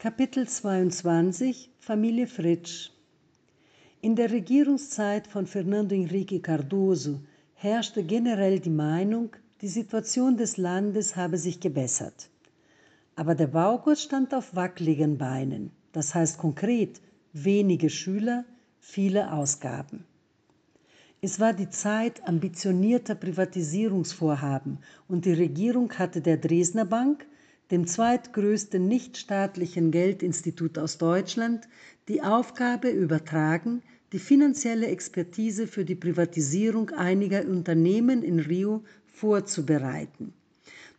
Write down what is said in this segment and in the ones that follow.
Kapitel 22 Familie Fritsch In der Regierungszeit von Fernando Henrique Cardoso herrschte generell die Meinung, die Situation des Landes habe sich gebessert. Aber der Baukurs stand auf wackeligen Beinen, das heißt konkret wenige Schüler, viele Ausgaben. Es war die Zeit ambitionierter Privatisierungsvorhaben und die Regierung hatte der Dresdner Bank dem zweitgrößten nichtstaatlichen Geldinstitut aus Deutschland, die Aufgabe übertragen, die finanzielle Expertise für die Privatisierung einiger Unternehmen in Rio vorzubereiten.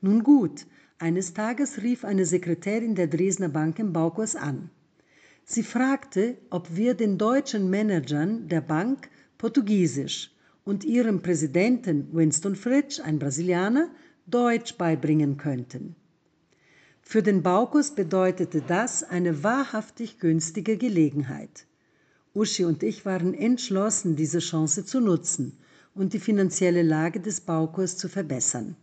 Nun gut, eines Tages rief eine Sekretärin der Dresdner Bank im Baukurs an. Sie fragte, ob wir den deutschen Managern der Bank Portugiesisch und ihrem Präsidenten Winston Fritsch, ein Brasilianer, Deutsch beibringen könnten. Für den Baukus bedeutete das eine wahrhaftig günstige Gelegenheit. Uschi und ich waren entschlossen, diese Chance zu nutzen und die finanzielle Lage des Baukurs zu verbessern.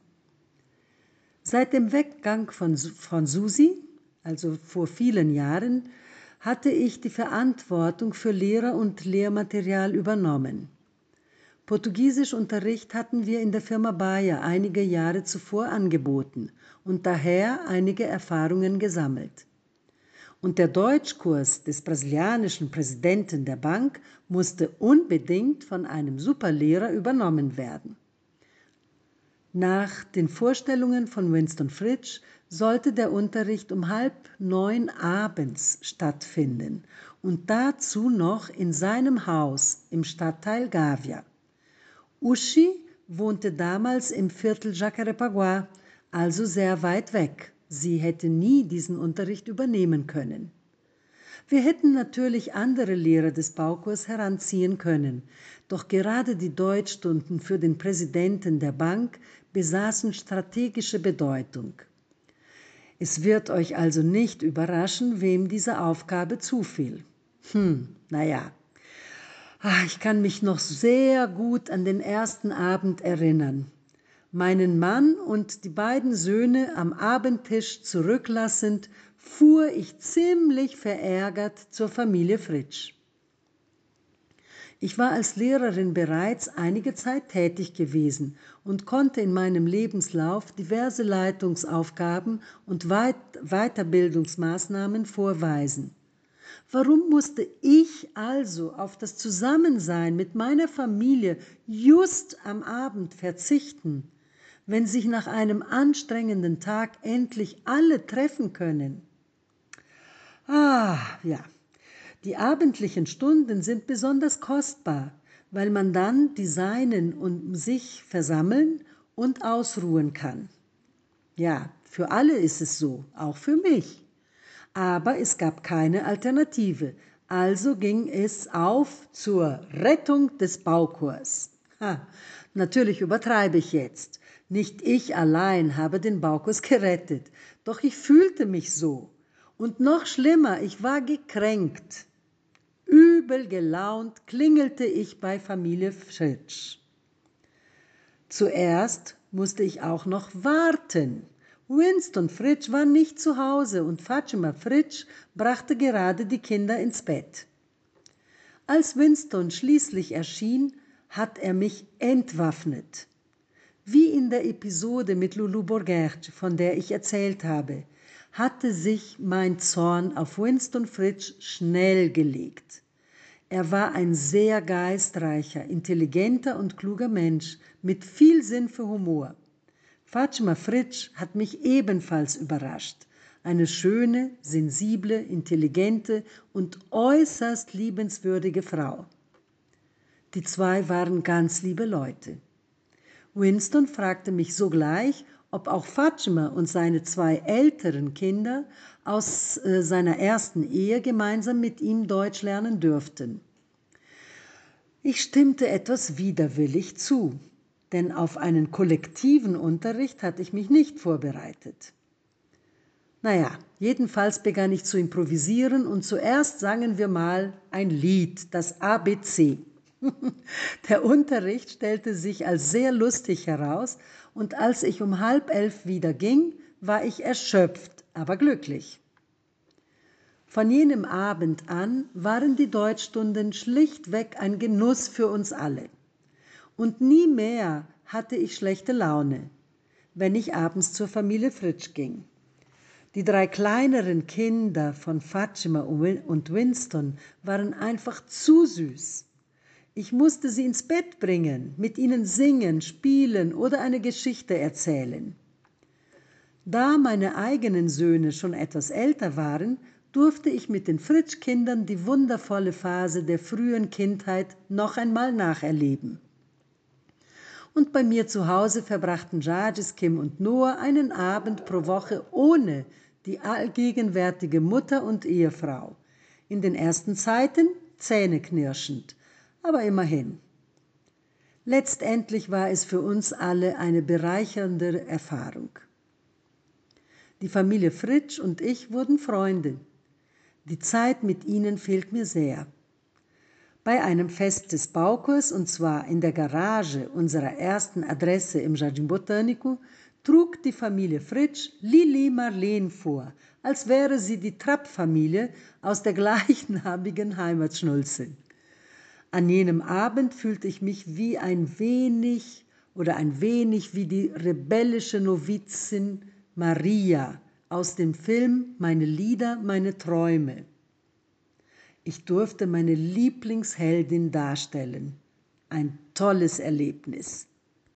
Seit dem Weggang von, von Susi, also vor vielen Jahren, hatte ich die Verantwortung für Lehrer und Lehrmaterial übernommen. Portugiesischunterricht hatten wir in der Firma Bayer einige Jahre zuvor angeboten und daher einige Erfahrungen gesammelt. Und der Deutschkurs des brasilianischen Präsidenten der Bank musste unbedingt von einem Superlehrer übernommen werden. Nach den Vorstellungen von Winston Fritsch sollte der Unterricht um halb neun abends stattfinden und dazu noch in seinem Haus im Stadtteil Gavia. Uschi wohnte damals im Viertel Jacarepaguá, also sehr weit weg. Sie hätte nie diesen Unterricht übernehmen können. Wir hätten natürlich andere Lehrer des Baukurs heranziehen können, doch gerade die Deutschstunden für den Präsidenten der Bank besaßen strategische Bedeutung. Es wird euch also nicht überraschen, wem diese Aufgabe zufiel. Hm, naja, Ah, ich kann mich noch sehr gut an den ersten Abend erinnern. Meinen Mann und die beiden Söhne am Abendtisch zurücklassend, fuhr ich ziemlich verärgert zur Familie Fritsch. Ich war als Lehrerin bereits einige Zeit tätig gewesen und konnte in meinem Lebenslauf diverse Leitungsaufgaben und Weit Weiterbildungsmaßnahmen vorweisen. Warum musste ich also auf das Zusammensein mit meiner Familie just am Abend verzichten, wenn sich nach einem anstrengenden Tag endlich alle treffen können? Ah, ja, die abendlichen Stunden sind besonders kostbar, weil man dann die Seinen um sich versammeln und ausruhen kann. Ja, für alle ist es so, auch für mich aber es gab keine Alternative. Also ging es auf zur Rettung des Baukurs. Ha, natürlich übertreibe ich jetzt. Nicht ich allein habe den Baukurs gerettet, doch ich fühlte mich so. Und noch schlimmer, ich war gekränkt. Übel gelaunt klingelte ich bei Familie Fritsch. Zuerst musste ich auch noch warten. Winston Fritsch war nicht zu Hause und Fatima Fritsch brachte gerade die Kinder ins Bett. Als Winston schließlich erschien, hat er mich entwaffnet. Wie in der Episode mit Lulu Borgert, von der ich erzählt habe, hatte sich mein Zorn auf Winston Fritsch schnell gelegt. Er war ein sehr geistreicher, intelligenter und kluger Mensch mit viel Sinn für Humor. Fatima Fritsch hat mich ebenfalls überrascht. Eine schöne, sensible, intelligente und äußerst liebenswürdige Frau. Die zwei waren ganz liebe Leute. Winston fragte mich sogleich, ob auch Fatima und seine zwei älteren Kinder aus äh, seiner ersten Ehe gemeinsam mit ihm Deutsch lernen dürften. Ich stimmte etwas widerwillig zu, denn auf einen kollektiven Unterricht hatte ich mich nicht vorbereitet. Naja, jedenfalls begann ich zu improvisieren und zuerst sangen wir mal ein Lied, das ABC. Der Unterricht stellte sich als sehr lustig heraus und als ich um halb elf wieder ging, war ich erschöpft, aber glücklich. Von jenem Abend an waren die Deutschstunden schlichtweg ein Genuss für uns alle. Und nie mehr hatte ich schlechte Laune, wenn ich abends zur Familie Fritsch ging. Die drei kleineren Kinder von Fatima und Winston waren einfach zu süß. Ich musste sie ins Bett bringen, mit ihnen singen, spielen oder eine Geschichte erzählen. Da meine eigenen Söhne schon etwas älter waren, durfte ich mit den Fritsch-Kindern die wundervolle Phase der frühen Kindheit noch einmal nacherleben. Und bei mir zu Hause verbrachten Jadis, Kim und Noah einen Abend pro Woche ohne die allgegenwärtige Mutter und Ehefrau. In den ersten Zeiten zähneknirschend, aber immerhin. Letztendlich war es für uns alle eine bereichernde Erfahrung. Die Familie Fritsch und ich wurden Freunde. Die Zeit mit ihnen fehlt mir sehr. Bei einem Fest des Baukurs, und zwar in der Garage unserer ersten Adresse im Jardim Botânico, trug die Familie Fritsch Lili Marleen vor, als wäre sie die Trapp-Familie aus der gleichnamigen Heimatschnulze. An jenem Abend fühlte ich mich wie ein wenig oder ein wenig wie die rebellische Novizin Maria aus dem Film Meine Lieder, meine Träume. Ich durfte meine Lieblingsheldin darstellen. Ein tolles Erlebnis.